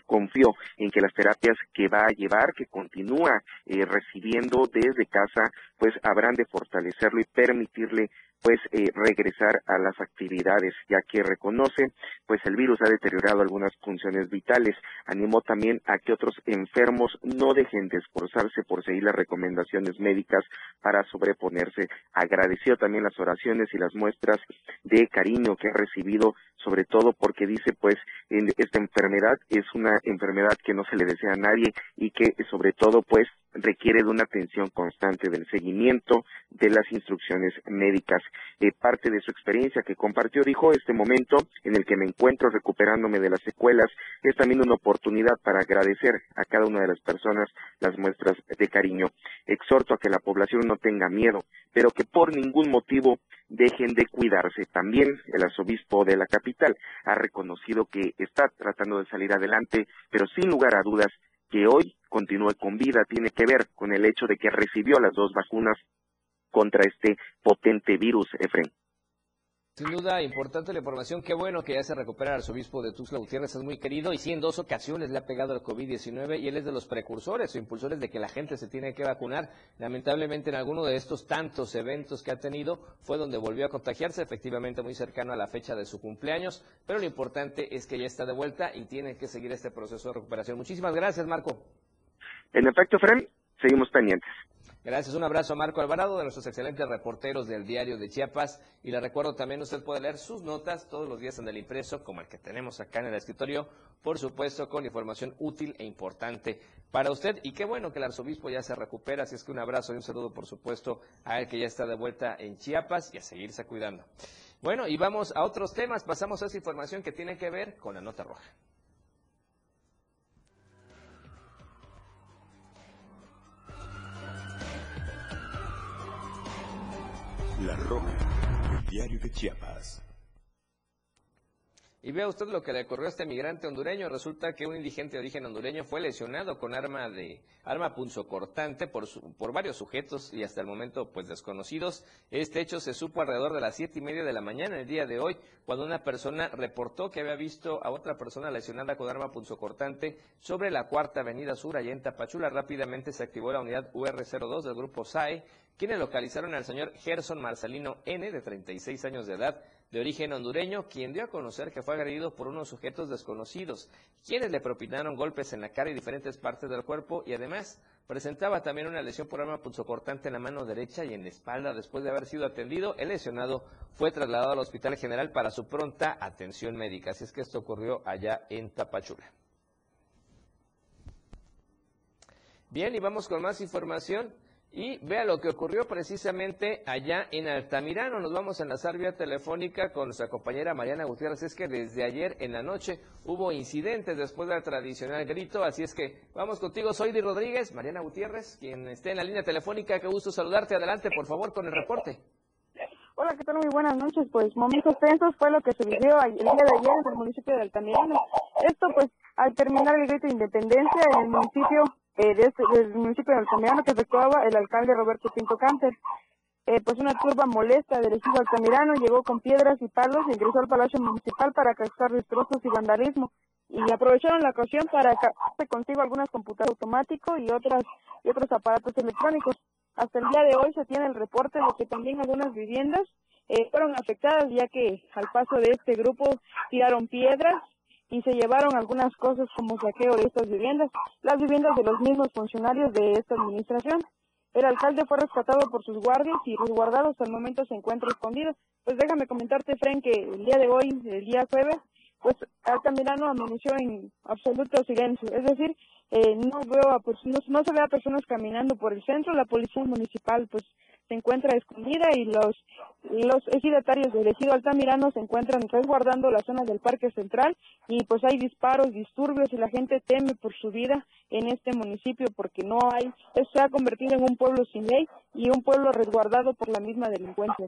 confió en que las terapias que va a llevar, que continúa recibiendo desde casa, pues habrán de fortalecerlo y permitirle pues eh, regresar a las actividades, ya que reconoce pues el virus ha deteriorado algunas funciones vitales. Animó también a que otros enfermos no dejen de esforzarse por seguir las recomendaciones médicas para sobreponerse. Agradeció también las oraciones y las muestras de cariño que ha recibido, sobre todo porque dice pues esta enfermedad es una enfermedad que no se le desea a nadie y que sobre todo pues requiere de una atención constante del seguimiento de las instrucciones médicas. Eh, parte de su experiencia que compartió dijo, este momento en el que me encuentro recuperándome de las secuelas es también una oportunidad para agradecer a cada una de las personas las muestras de cariño. Exhorto a que la población no tenga miedo, pero que por ningún motivo dejen de cuidarse. También el arzobispo de la capital ha reconocido que está tratando de salir adelante, pero sin lugar a dudas que hoy continúe con vida tiene que ver con el hecho de que recibió las dos vacunas contra este potente virus, Efren. Sin duda, importante la información. Qué bueno que ya se recupera el arzobispo de Tuxtla Gutiérrez, es muy querido y sí, en dos ocasiones le ha pegado el COVID-19 y él es de los precursores o impulsores de que la gente se tiene que vacunar. Lamentablemente, en alguno de estos tantos eventos que ha tenido fue donde volvió a contagiarse, efectivamente muy cercano a la fecha de su cumpleaños, pero lo importante es que ya está de vuelta y tiene que seguir este proceso de recuperación. Muchísimas gracias, Marco. En efecto, Fren, seguimos pendientes. Gracias, un abrazo a Marco Alvarado, de nuestros excelentes reporteros del diario de Chiapas. Y le recuerdo también, usted puede leer sus notas todos los días en el impreso, como el que tenemos acá en el escritorio, por supuesto, con información útil e importante para usted. Y qué bueno que el arzobispo ya se recupera, así es que un abrazo y un saludo, por supuesto, a él que ya está de vuelta en Chiapas y a seguirse cuidando. Bueno, y vamos a otros temas, pasamos a esa información que tiene que ver con la nota roja. Diario de Chiapas. Y vea usted lo que le ocurrió a este migrante hondureño. Resulta que un indigente de origen hondureño fue lesionado con arma de arma punzocortante por, por varios sujetos y hasta el momento pues desconocidos. Este hecho se supo alrededor de las siete y media de la mañana el día de hoy, cuando una persona reportó que había visto a otra persona lesionada con arma punzocortante sobre la cuarta avenida sur allá en Tapachula. Rápidamente se activó la unidad UR02 del grupo SAE quienes localizaron al señor Gerson Marcelino N, de 36 años de edad, de origen hondureño, quien dio a conocer que fue agredido por unos sujetos desconocidos, quienes le propinaron golpes en la cara y diferentes partes del cuerpo y además presentaba también una lesión por arma punzocortante en la mano derecha y en la espalda. Después de haber sido atendido, el lesionado fue trasladado al Hospital General para su pronta atención médica. Así es que esto ocurrió allá en Tapachula. Bien, y vamos con más información. Y vea lo que ocurrió precisamente allá en Altamirano. Nos vamos a enlazar vía telefónica con nuestra compañera Mariana Gutiérrez. Es que desde ayer en la noche hubo incidentes después del tradicional grito. Así es que vamos contigo. Soy Di Rodríguez, Mariana Gutiérrez, quien esté en la línea telefónica. Qué gusto saludarte. Adelante, por favor, con el reporte. Hola, ¿qué tal? Muy buenas noches. Pues momentos tensos fue lo que se vivió el día de ayer en el municipio de Altamirano. Esto, pues, al terminar el grito de independencia en el municipio eh, de este, del municipio de Altamirano que efectuaba el alcalde Roberto Pinto Cáncer. eh, pues una turba molesta del ejido Altamirano llegó con piedras y palos y ingresó al Palacio Municipal para causar destrozos y vandalismo y aprovecharon la ocasión para cargarse consigo algunas computadoras automáticos y otras y otros aparatos electrónicos. Hasta el día de hoy se tiene el reporte de que también algunas viviendas eh, fueron afectadas ya que al paso de este grupo tiraron piedras y se llevaron algunas cosas como saqueo de estas viviendas, las viviendas de los mismos funcionarios de esta administración. El alcalde fue rescatado por sus guardias y resguardado hasta el momento se encuentra escondido. Pues déjame comentarte, Fren, que el día de hoy, el día jueves, pues Altamirano amaneció en absoluto silencio. Es decir, eh, no veo a, pues, no, no se ve a personas caminando por el centro, la policía municipal pues se encuentra escondida y los los ejidatarios del ejido Altamirano se encuentran resguardando la zona del Parque Central y pues hay disparos, disturbios y la gente teme por su vida en este municipio porque no hay, se ha convertido en un pueblo sin ley y un pueblo resguardado por la misma delincuencia.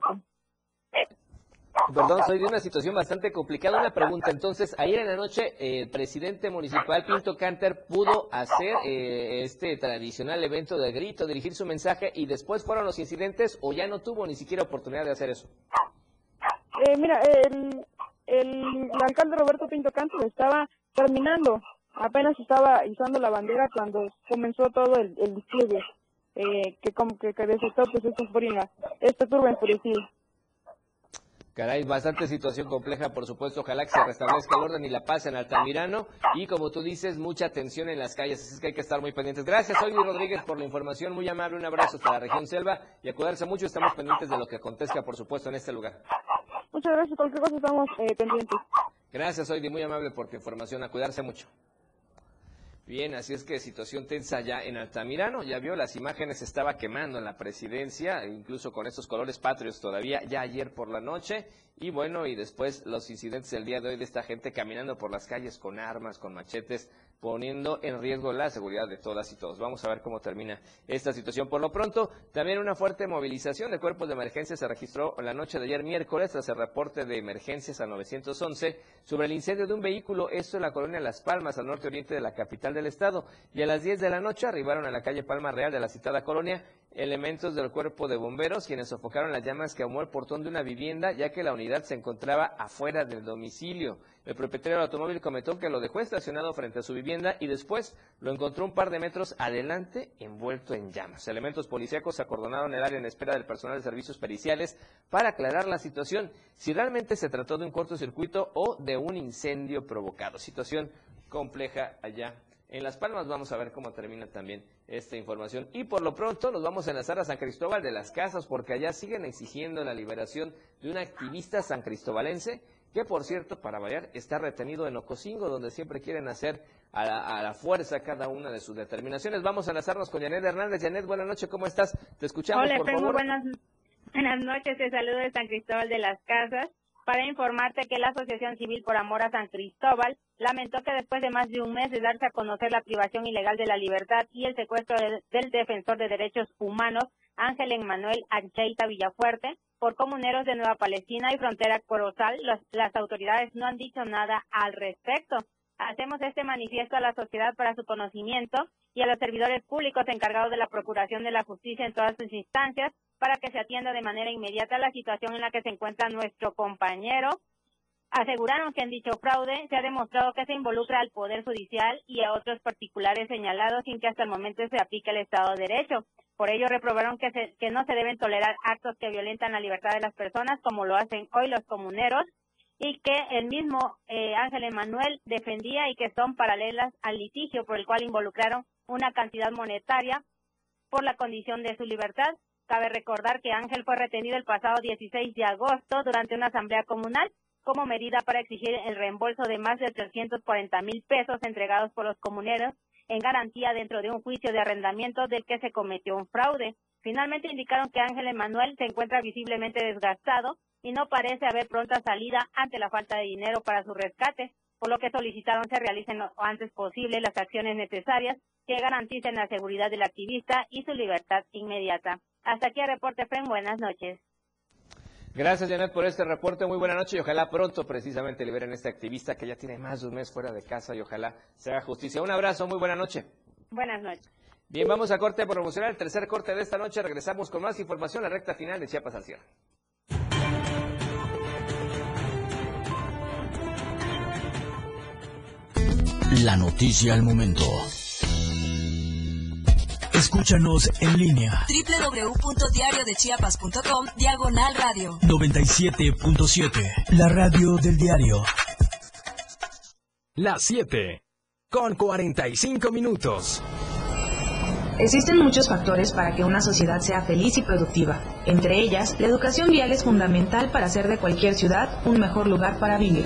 Perdón, soy de una situación bastante complicada. Una pregunta, entonces, ayer en la noche eh, el presidente municipal Pinto Canter pudo hacer eh, este tradicional evento de grito, dirigir su mensaje y después fueron los incidentes o ya no tuvo ni siquiera oportunidad de hacer eso. Eh, mira, el, el, alcalde Roberto Pinto Canter estaba terminando, apenas estaba izando la bandera cuando comenzó todo el, el disturbio, eh, que como que, que desató pues esta furia, turbo enfurecido. Caray, bastante situación compleja, por supuesto. Ojalá que se restablezca el orden y la paz en Altamirano. Y como tú dices, mucha tensión en las calles, así es que hay que estar muy pendientes. Gracias, Luis Rodríguez, por la información. Muy amable, un abrazo hasta la región Selva y a cuidarse mucho. Estamos pendientes de lo que acontezca, por supuesto, en este lugar. Muchas gracias, cualquier cosa estamos eh, pendientes. Gracias, Oidi, muy amable por tu información. A cuidarse mucho. Bien, así es que situación tensa ya en Altamirano. Ya vio, las imágenes estaba quemando en la presidencia, incluso con estos colores patrios todavía, ya ayer por la noche. Y bueno, y después los incidentes del día de hoy de esta gente caminando por las calles con armas, con machetes, poniendo en riesgo la seguridad de todas y todos. Vamos a ver cómo termina esta situación. Por lo pronto, también una fuerte movilización de cuerpos de emergencia se registró la noche de ayer miércoles tras el reporte de emergencias a 911 sobre el incendio de un vehículo, esto en la colonia Las Palmas, al norte oriente de la capital del estado. Y a las 10 de la noche arribaron a la calle Palma Real de la citada colonia elementos del cuerpo de bomberos quienes sofocaron las llamas que ahumó el portón de una vivienda ya que la unidad se encontraba afuera del domicilio. El propietario del automóvil comentó que lo dejó estacionado frente a su vivienda y después lo encontró un par de metros adelante envuelto en llamas. Elementos policíacos acordonaron el área en espera del personal de servicios periciales para aclarar la situación, si realmente se trató de un cortocircuito o de un incendio provocado. Situación compleja allá en Las Palmas. Vamos a ver cómo termina también esta información. Y por lo pronto nos vamos a enlazar a San Cristóbal de las Casas porque allá siguen exigiendo la liberación de un activista san cristobalense que por cierto, para variar, está retenido en Ocosingo, donde siempre quieren hacer a la, a la, fuerza cada una de sus determinaciones. Vamos a enlazarnos con Janet Hernández. Janet, buenas noches, ¿cómo estás? Te escuchamos, Hola, por Efraín, favor. muy buenas, buenas noches, te saludo de San Cristóbal de las Casas para informarte que la Asociación Civil por Amor a San Cristóbal lamentó que después de más de un mes de darse a conocer la privación ilegal de la libertad y el secuestro del, del defensor de derechos humanos, Ángel Emmanuel Ancheita Villafuerte, por comuneros de Nueva Palestina y Frontera Corozal, las, las autoridades no han dicho nada al respecto. Hacemos este manifiesto a la sociedad para su conocimiento y a los servidores públicos encargados de la Procuración de la Justicia en todas sus instancias para que se atienda de manera inmediata la situación en la que se encuentra nuestro compañero. Aseguraron que en dicho fraude se ha demostrado que se involucra al Poder Judicial y a otros particulares señalados sin que hasta el momento se aplique el Estado de Derecho. Por ello reprobaron que, se, que no se deben tolerar actos que violentan la libertad de las personas como lo hacen hoy los comuneros y que el mismo eh, Ángel Emanuel defendía y que son paralelas al litigio por el cual involucraron una cantidad monetaria por la condición de su libertad. Cabe recordar que Ángel fue retenido el pasado 16 de agosto durante una asamblea comunal como medida para exigir el reembolso de más de 340 mil pesos entregados por los comuneros en garantía dentro de un juicio de arrendamiento del que se cometió un fraude. Finalmente indicaron que Ángel Emanuel se encuentra visiblemente desgastado y no parece haber pronta salida ante la falta de dinero para su rescate, por lo que solicitaron se realicen lo antes posible las acciones necesarias que garanticen la seguridad del activista y su libertad inmediata. Hasta aquí el reporte, Fren. Buenas noches. Gracias, Janet, por este reporte. Muy buena noche y ojalá pronto precisamente liberen a este activista que ya tiene más de un mes fuera de casa y ojalá se haga justicia. Un abrazo, muy buena noche. Buenas noches. Bien, vamos a corte promocional, el tercer corte de esta noche. Regresamos con más información, la recta final de Chiapas al cierre. La noticia al momento. Escúchanos en línea www.diariodechiapas.com Diagonal Radio 97.7. La radio del diario. Las 7 con 45 minutos. Existen muchos factores para que una sociedad sea feliz y productiva. Entre ellas, la educación vial es fundamental para hacer de cualquier ciudad un mejor lugar para vivir.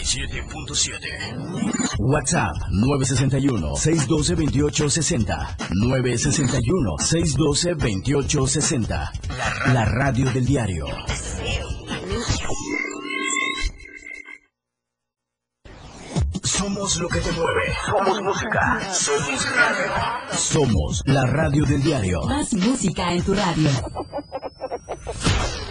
97.7. WhatsApp 961-612-2860. 961-612-2860. La radio del diario. Somos lo que te mueve. Somos música. Somos radio. Somos la radio del diario. Más música en tu radio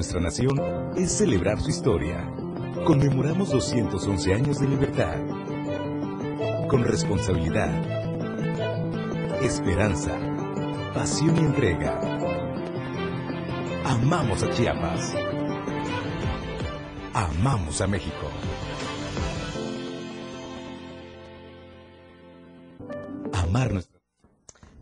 Nuestra nación es celebrar su historia. Conmemoramos 211 años de libertad. Con responsabilidad, esperanza, pasión y entrega. Amamos a Chiapas. Amamos a México. Amar nuestra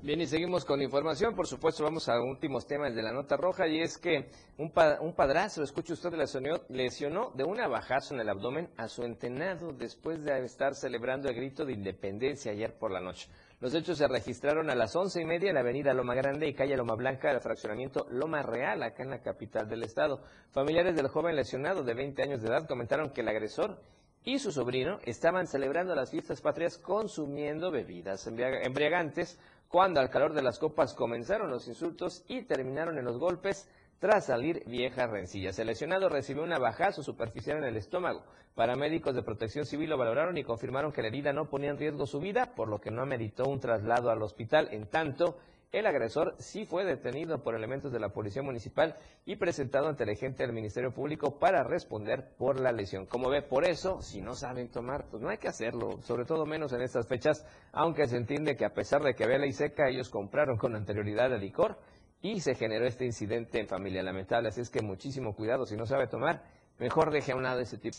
Bien, y seguimos con información. Por supuesto, vamos a últimos temas de la nota roja y es que un, pa- un padrastro, escuche usted, lesionó, lesionó de un abajazo en el abdomen a su entenado después de estar celebrando el grito de independencia ayer por la noche. Los hechos se registraron a las once y media en la avenida Loma Grande y calle Loma Blanca del fraccionamiento Loma Real, acá en la capital del estado. Familiares del joven lesionado de 20 años de edad comentaron que el agresor y su sobrino estaban celebrando las fiestas patrias consumiendo bebidas embriaga- embriagantes cuando al calor de las copas comenzaron los insultos y terminaron en los golpes tras salir viejas rencillas. El lesionado recibió un abajazo superficial en el estómago. Paramédicos de protección civil lo valoraron y confirmaron que la herida no ponía en riesgo su vida, por lo que no ameritó un traslado al hospital. En tanto, el agresor sí fue detenido por elementos de la Policía Municipal y presentado ante el agente del Ministerio Público para responder por la lesión. Como ve, por eso, si no saben tomar, pues no hay que hacerlo, sobre todo menos en estas fechas, aunque se entiende que a pesar de que había ley seca, ellos compraron con anterioridad el licor y se generó este incidente en familia lamentable. Así es que muchísimo cuidado, si no sabe tomar, mejor deje a un lado ese tipo.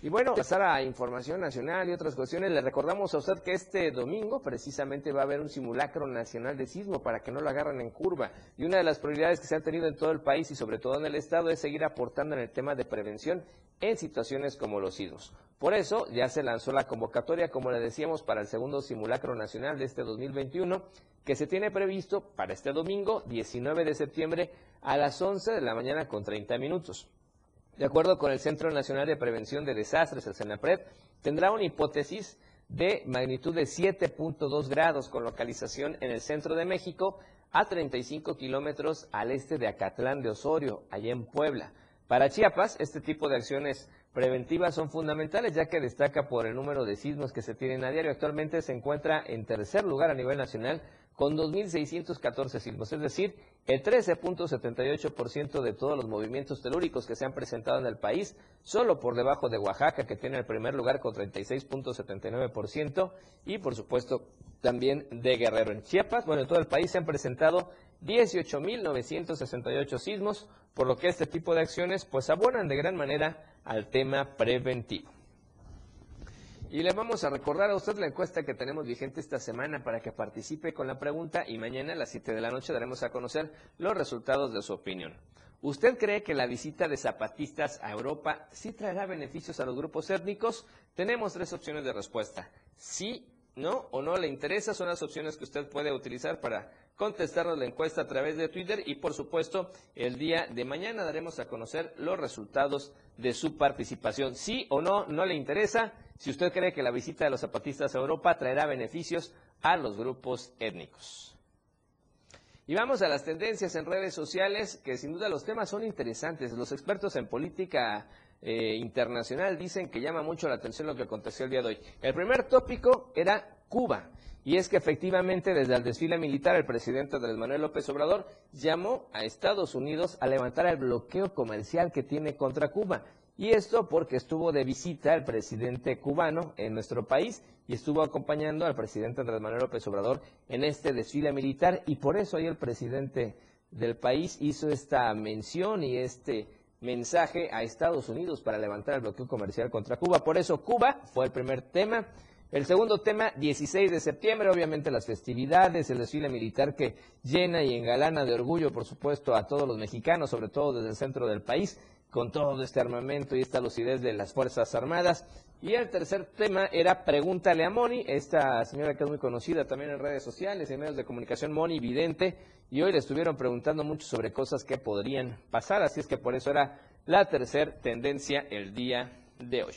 Y bueno, pasar a información nacional y otras cuestiones, le recordamos a usted que este domingo precisamente va a haber un simulacro nacional de sismo para que no lo agarren en curva. Y una de las prioridades que se han tenido en todo el país y sobre todo en el Estado es seguir aportando en el tema de prevención en situaciones como los sismos. Por eso ya se lanzó la convocatoria, como le decíamos, para el segundo simulacro nacional de este 2021, que se tiene previsto para este domingo, 19 de septiembre, a las 11 de la mañana con 30 minutos. De acuerdo con el Centro Nacional de Prevención de Desastres, el CENAPRED, tendrá una hipótesis de magnitud de 7.2 grados con localización en el centro de México a 35 kilómetros al este de Acatlán de Osorio, allá en Puebla. Para Chiapas, este tipo de acciones preventivas son fundamentales ya que destaca por el número de sismos que se tienen a diario. Actualmente se encuentra en tercer lugar a nivel nacional con 2.614 sismos, es decir, el 13.78% de todos los movimientos telúricos que se han presentado en el país, solo por debajo de Oaxaca, que tiene el primer lugar con 36.79%, y por supuesto también de Guerrero. En Chiapas, bueno, en todo el país se han presentado 18.968 sismos, por lo que este tipo de acciones pues abonan de gran manera al tema preventivo. Y le vamos a recordar a usted la encuesta que tenemos vigente esta semana para que participe con la pregunta y mañana a las 7 de la noche daremos a conocer los resultados de su opinión. ¿Usted cree que la visita de zapatistas a Europa sí traerá beneficios a los grupos étnicos? Tenemos tres opciones de respuesta. Sí, no o no le interesa son las opciones que usted puede utilizar para contestarnos la encuesta a través de Twitter y por supuesto el día de mañana daremos a conocer los resultados de su participación. Sí o no, no le interesa si usted cree que la visita de los zapatistas a Europa traerá beneficios a los grupos étnicos. Y vamos a las tendencias en redes sociales, que sin duda los temas son interesantes. Los expertos en política eh, internacional dicen que llama mucho la atención lo que aconteció el día de hoy. El primer tópico era Cuba. Y es que efectivamente desde el desfile militar el presidente Andrés Manuel López Obrador llamó a Estados Unidos a levantar el bloqueo comercial que tiene contra Cuba. Y esto porque estuvo de visita el presidente cubano en nuestro país y estuvo acompañando al presidente Andrés Manuel López Obrador en este desfile militar y por eso ahí el presidente del país hizo esta mención y este mensaje a Estados Unidos para levantar el bloqueo comercial contra Cuba. Por eso Cuba fue el primer tema. El segundo tema, 16 de septiembre, obviamente las festividades, el desfile militar que llena y engalana de orgullo, por supuesto, a todos los mexicanos, sobre todo desde el centro del país, con todo este armamento y esta lucidez de las Fuerzas Armadas. Y el tercer tema era Pregúntale a Moni, esta señora que es muy conocida también en redes sociales, en medios de comunicación, Moni Vidente, y hoy le estuvieron preguntando mucho sobre cosas que podrían pasar, así es que por eso era la tercer tendencia el día de hoy.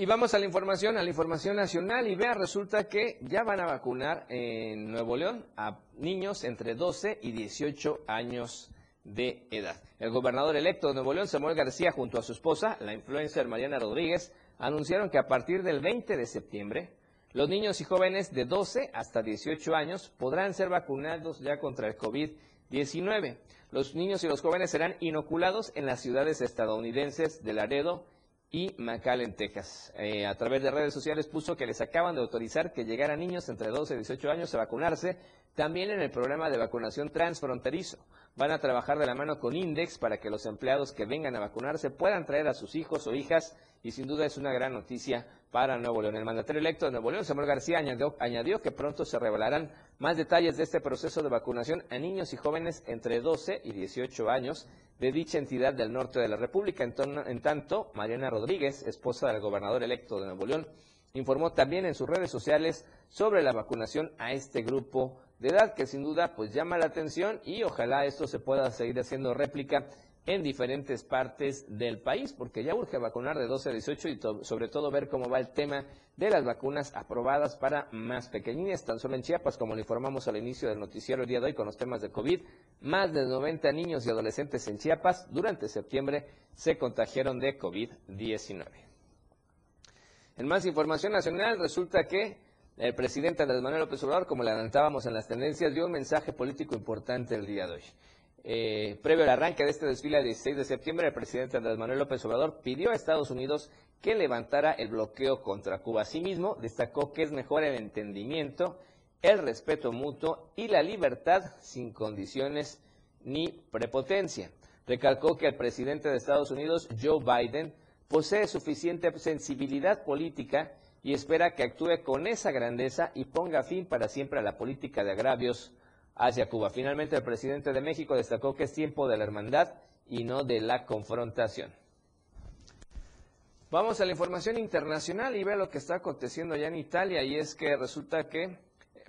Y vamos a la información, a la información nacional y vea, resulta que ya van a vacunar en Nuevo León a niños entre 12 y 18 años de edad. El gobernador electo de Nuevo León, Samuel García, junto a su esposa, la influencer Mariana Rodríguez, anunciaron que a partir del 20 de septiembre, los niños y jóvenes de 12 hasta 18 años podrán ser vacunados ya contra el COVID-19. Los niños y los jóvenes serán inoculados en las ciudades estadounidenses de Laredo, y McAllen, Texas. Eh, a través de redes sociales puso que les acaban de autorizar que llegaran niños entre 12 y 18 años a vacunarse, también en el programa de vacunación transfronterizo. Van a trabajar de la mano con Index para que los empleados que vengan a vacunarse puedan traer a sus hijos o hijas y sin duda es una gran noticia para Nuevo León. El mandatario electo de Nuevo León, Samuel García, añadió, añadió, que pronto se revelarán más detalles de este proceso de vacunación a niños y jóvenes entre 12 y 18 años de dicha entidad del norte de la República. En, tanto, Mariana Rodríguez, esposa del gobernador electo de Nuevo León, informó también en sus redes sociales sobre la vacunación a este grupo de edad que sin duda pues llama la atención y ojalá esto se pueda seguir haciendo réplica en diferentes partes del país, porque ya urge vacunar de 12 a 18 y sobre todo ver cómo va el tema de las vacunas aprobadas para más pequeñines. Tan solo en Chiapas, como le informamos al inicio del noticiero el día de hoy con los temas de COVID, más de 90 niños y adolescentes en Chiapas durante septiembre se contagiaron de COVID-19. En más información nacional, resulta que el presidente Andrés Manuel López Obrador, como le adelantábamos en las tendencias, dio un mensaje político importante el día de hoy. Eh, previo al arranque de este desfile del 16 de septiembre, el presidente Andrés Manuel López Obrador pidió a Estados Unidos que levantara el bloqueo contra Cuba. Asimismo, destacó que es mejor el entendimiento, el respeto mutuo y la libertad sin condiciones ni prepotencia. Recalcó que el presidente de Estados Unidos, Joe Biden, posee suficiente sensibilidad política y espera que actúe con esa grandeza y ponga fin para siempre a la política de agravios hacia Cuba. Finalmente, el presidente de México destacó que es tiempo de la hermandad y no de la confrontación. Vamos a la información internacional y ve lo que está aconteciendo allá en Italia y es que resulta que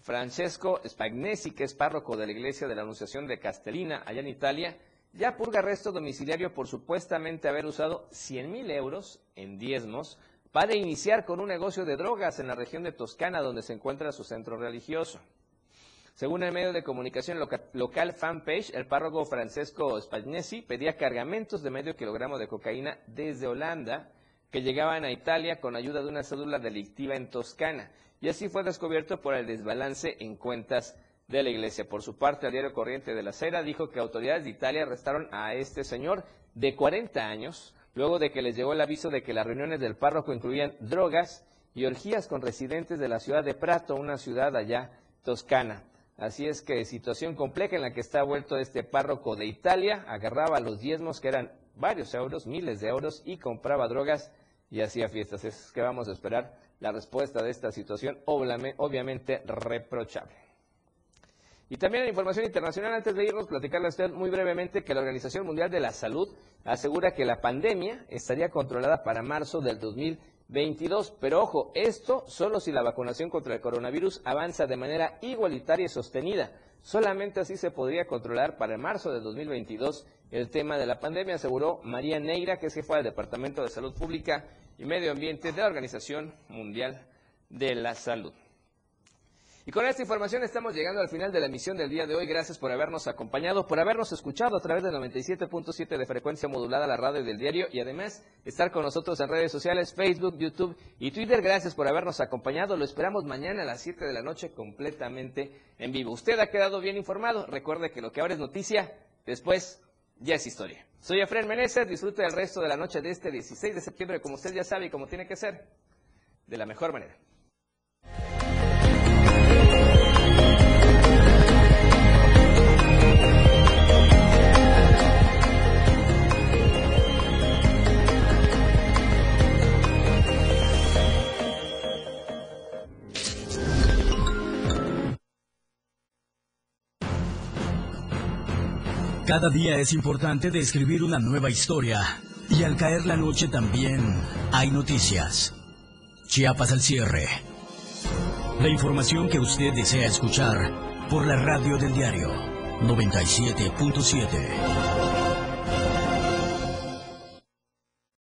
Francesco Spagnesi, que es párroco de la iglesia de la Anunciación de Castellina allá en Italia, ya purga arresto domiciliario por supuestamente haber usado 100 mil euros en diezmos para iniciar con un negocio de drogas en la región de Toscana, donde se encuentra su centro religioso. Según el medio de comunicación loca- local Fanpage, el párroco Francesco Spagnesi pedía cargamentos de medio kilogramo de cocaína desde Holanda que llegaban a Italia con ayuda de una cédula delictiva en Toscana. Y así fue descubierto por el desbalance en cuentas de la iglesia. Por su parte, el diario Corriente de la Sera dijo que autoridades de Italia arrestaron a este señor de 40 años, luego de que les llegó el aviso de que las reuniones del párroco incluían drogas y orgías con residentes de la ciudad de Prato, una ciudad allá toscana. Así es que situación compleja en la que está vuelto este párroco de Italia, agarraba los diezmos que eran varios euros, miles de euros, y compraba drogas y hacía fiestas. Es que vamos a esperar la respuesta de esta situación, obviamente reprochable. Y también en información internacional, antes de irnos, platicarle a usted muy brevemente que la Organización Mundial de la Salud asegura que la pandemia estaría controlada para marzo del 2022. Pero ojo, esto solo si la vacunación contra el coronavirus avanza de manera igualitaria y sostenida. Solamente así se podría controlar para marzo del 2022 el tema de la pandemia, aseguró María Neira, que es jefa del Departamento de Salud Pública y Medio Ambiente de la Organización Mundial de la Salud. Y con esta información estamos llegando al final de la emisión del día de hoy. Gracias por habernos acompañado, por habernos escuchado a través del 97.7 de frecuencia modulada, la radio del diario, y además estar con nosotros en redes sociales, Facebook, YouTube y Twitter. Gracias por habernos acompañado. Lo esperamos mañana a las 7 de la noche completamente en vivo. Usted ha quedado bien informado. Recuerde que lo que ahora es noticia, después ya es historia. Soy Efraín Meneses. Disfrute del resto de la noche de este 16 de septiembre, como usted ya sabe y como tiene que ser, de la mejor manera. Cada día es importante describir una nueva historia. Y al caer la noche también hay noticias. Chiapas al cierre. La información que usted desea escuchar por la radio del diario 97.7.